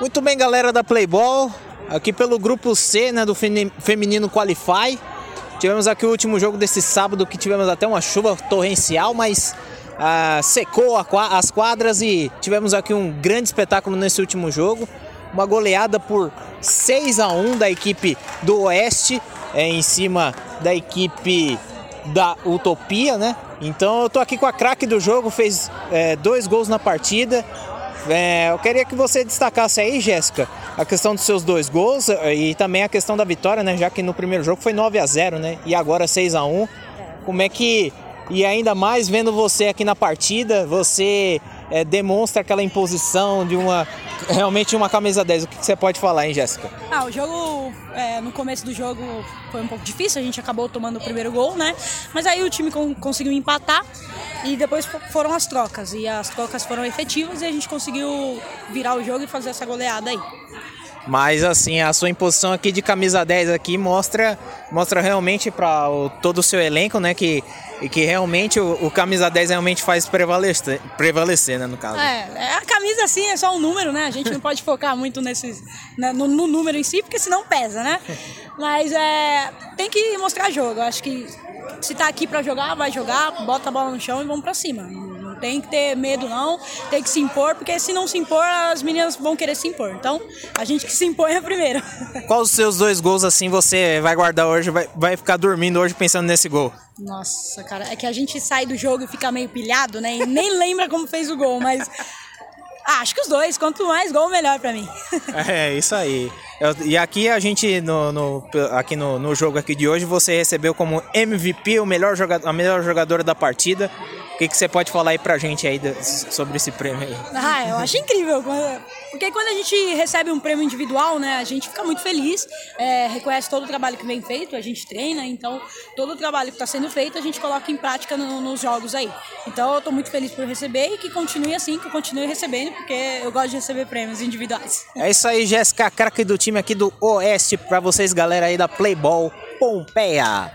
Muito bem, galera da Playball. Aqui pelo grupo C, né, do feminino Qualify. Tivemos aqui o último jogo desse sábado que tivemos até uma chuva torrencial, mas ah, secou as quadras e tivemos aqui um grande espetáculo nesse último jogo. Uma goleada por 6 a 1 da equipe do Oeste é, em cima da equipe da Utopia, né? Então eu tô aqui com a craque do jogo, fez é, dois gols na partida. É, eu queria que você destacasse aí, Jéssica, a questão dos seus dois gols é, e também a questão da vitória, né? Já que no primeiro jogo foi 9 a 0 né? E agora 6 a 1 Como é que. E ainda mais vendo você aqui na partida, você é, demonstra aquela imposição de uma realmente uma camisa 10. O que, você pode falar, hein, Jéssica? Ah, o jogo, é, no começo do jogo foi um pouco difícil, a gente acabou tomando o primeiro gol, né? Mas aí o time conseguiu empatar e depois foram as trocas. E as trocas foram efetivas e a gente conseguiu virar o jogo e fazer essa goleada aí. Mas assim, a sua imposição aqui de camisa 10 aqui mostra, mostra realmente para todo o seu elenco, né, que que realmente o, o, camisa 10 realmente faz prevalecer, prevalecer, né, no caso. É, é, a camisa sim é só um número, né? A gente não pode focar muito nesse, né, no, no, número em si, porque senão pesa, né? Mas é, tem que mostrar jogo. Acho que se tá aqui para jogar, vai jogar, bota a bola no chão e vamos para cima tem que ter medo não, tem que se impor, porque se não se impor, as meninas vão querer se impor. Então, a gente que se impõe é primeiro. Qual os seus dois gols assim você vai guardar hoje, vai, vai ficar dormindo hoje pensando nesse gol? Nossa, cara, é que a gente sai do jogo e fica meio pilhado, né? E nem lembra como fez o gol, mas ah, acho que os dois. Quanto mais gol, melhor para mim. é, isso aí. Eu, e aqui a gente, no, no aqui no, no, jogo aqui de hoje, você recebeu como MVP o melhor jogador, a melhor jogadora da partida. O que, que você pode falar aí pra gente aí sobre esse prêmio aí? Ah, eu acho incrível. Porque quando a gente recebe um prêmio individual, né, a gente fica muito feliz, é, reconhece todo o trabalho que vem feito, a gente treina, então todo o trabalho que está sendo feito a gente coloca em prática no, nos jogos aí. Então eu tô muito feliz por receber e que continue assim, que eu continue recebendo, porque eu gosto de receber prêmios individuais. É isso aí, Jéssica, craque do time aqui do Oeste, pra vocês, galera aí da Playball Pompeia.